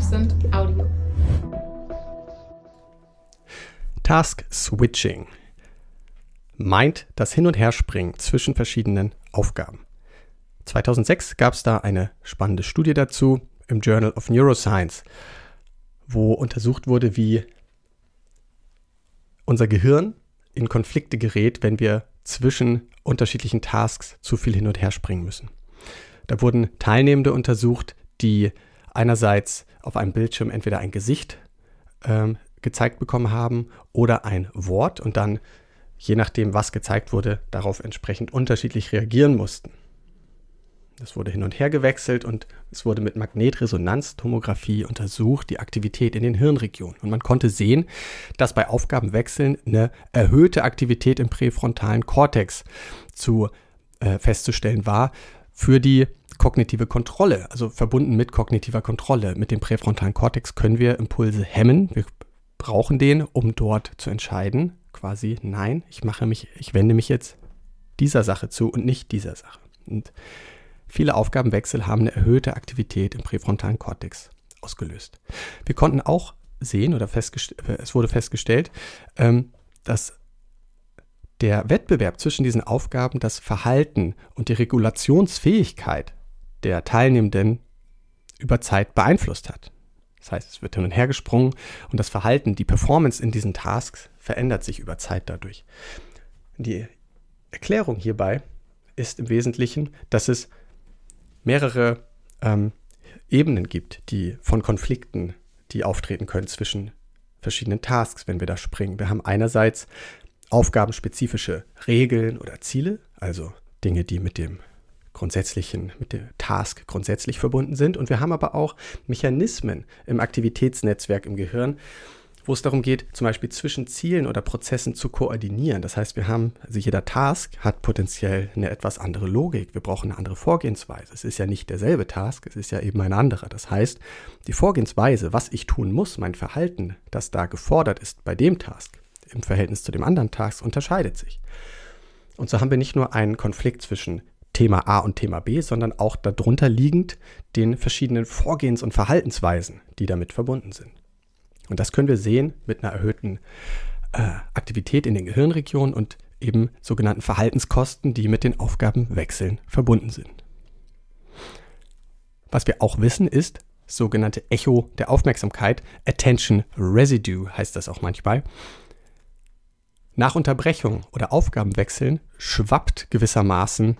Absent Audio. Task Switching meint das Hin- und Herspringen zwischen verschiedenen Aufgaben. 2006 gab es da eine spannende Studie dazu im Journal of Neuroscience, wo untersucht wurde, wie unser Gehirn in Konflikte gerät, wenn wir zwischen unterschiedlichen Tasks zu viel hin und her springen müssen. Da wurden Teilnehmende untersucht, die einerseits auf einem Bildschirm entweder ein Gesicht ähm, gezeigt bekommen haben oder ein Wort und dann, je nachdem, was gezeigt wurde, darauf entsprechend unterschiedlich reagieren mussten. Das wurde hin und her gewechselt und es wurde mit Magnetresonanztomographie untersucht, die Aktivität in den Hirnregionen. Und man konnte sehen, dass bei Aufgabenwechseln eine erhöhte Aktivität im präfrontalen Kortex zu äh, festzustellen war für die kognitive Kontrolle, also verbunden mit kognitiver Kontrolle. Mit dem präfrontalen Kortex können wir Impulse hemmen. Wir brauchen den, um dort zu entscheiden, quasi nein, ich mache mich, ich wende mich jetzt dieser Sache zu und nicht dieser Sache. Und Viele Aufgabenwechsel haben eine erhöhte Aktivität im präfrontalen Kortex ausgelöst. Wir konnten auch sehen oder es wurde festgestellt, ähm, dass der Wettbewerb zwischen diesen Aufgaben das Verhalten und die Regulationsfähigkeit der Teilnehmenden über Zeit beeinflusst hat. Das heißt, es wird hin und her gesprungen und das Verhalten, die Performance in diesen Tasks verändert sich über Zeit dadurch. Die Erklärung hierbei ist im Wesentlichen, dass es mehrere ähm, Ebenen gibt, die von Konflikten, die auftreten können zwischen verschiedenen Tasks, wenn wir da springen. Wir haben einerseits aufgabenspezifische Regeln oder Ziele, also Dinge, die mit dem grundsätzlichen, mit dem Task grundsätzlich verbunden sind. Und wir haben aber auch Mechanismen im Aktivitätsnetzwerk im Gehirn, wo es darum geht, zum Beispiel zwischen Zielen oder Prozessen zu koordinieren. Das heißt, wir haben, also jeder Task hat potenziell eine etwas andere Logik. Wir brauchen eine andere Vorgehensweise. Es ist ja nicht derselbe Task, es ist ja eben ein anderer. Das heißt, die Vorgehensweise, was ich tun muss, mein Verhalten, das da gefordert ist bei dem Task, im Verhältnis zu dem anderen Task, unterscheidet sich. Und so haben wir nicht nur einen Konflikt zwischen Thema A und Thema B, sondern auch darunter liegend den verschiedenen Vorgehens- und Verhaltensweisen, die damit verbunden sind. Und das können wir sehen mit einer erhöhten äh, Aktivität in den Gehirnregionen und eben sogenannten Verhaltenskosten, die mit den Aufgabenwechseln verbunden sind. Was wir auch wissen ist, sogenannte Echo der Aufmerksamkeit, Attention Residue heißt das auch manchmal. Nach Unterbrechung oder Aufgabenwechseln schwappt gewissermaßen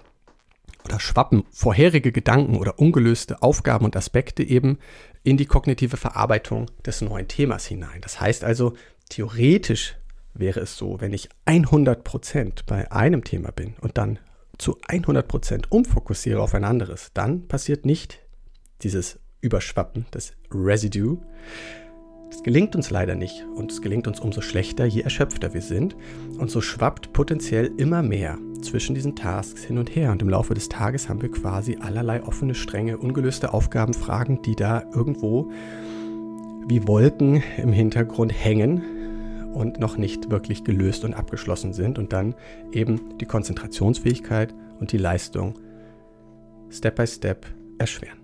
oder schwappen vorherige Gedanken oder ungelöste Aufgaben und Aspekte eben in die kognitive Verarbeitung des neuen Themas hinein. Das heißt also, theoretisch wäre es so, wenn ich 100% bei einem Thema bin und dann zu 100% umfokussiere auf ein anderes, dann passiert nicht dieses Überschwappen, das Residue, das gelingt uns leider nicht und es gelingt uns umso schlechter, je erschöpfter wir sind. Und so schwappt potenziell immer mehr zwischen diesen Tasks hin und her. Und im Laufe des Tages haben wir quasi allerlei offene Stränge, ungelöste Aufgabenfragen, die da irgendwo wie Wolken im Hintergrund hängen und noch nicht wirklich gelöst und abgeschlossen sind und dann eben die Konzentrationsfähigkeit und die Leistung Step by Step erschweren.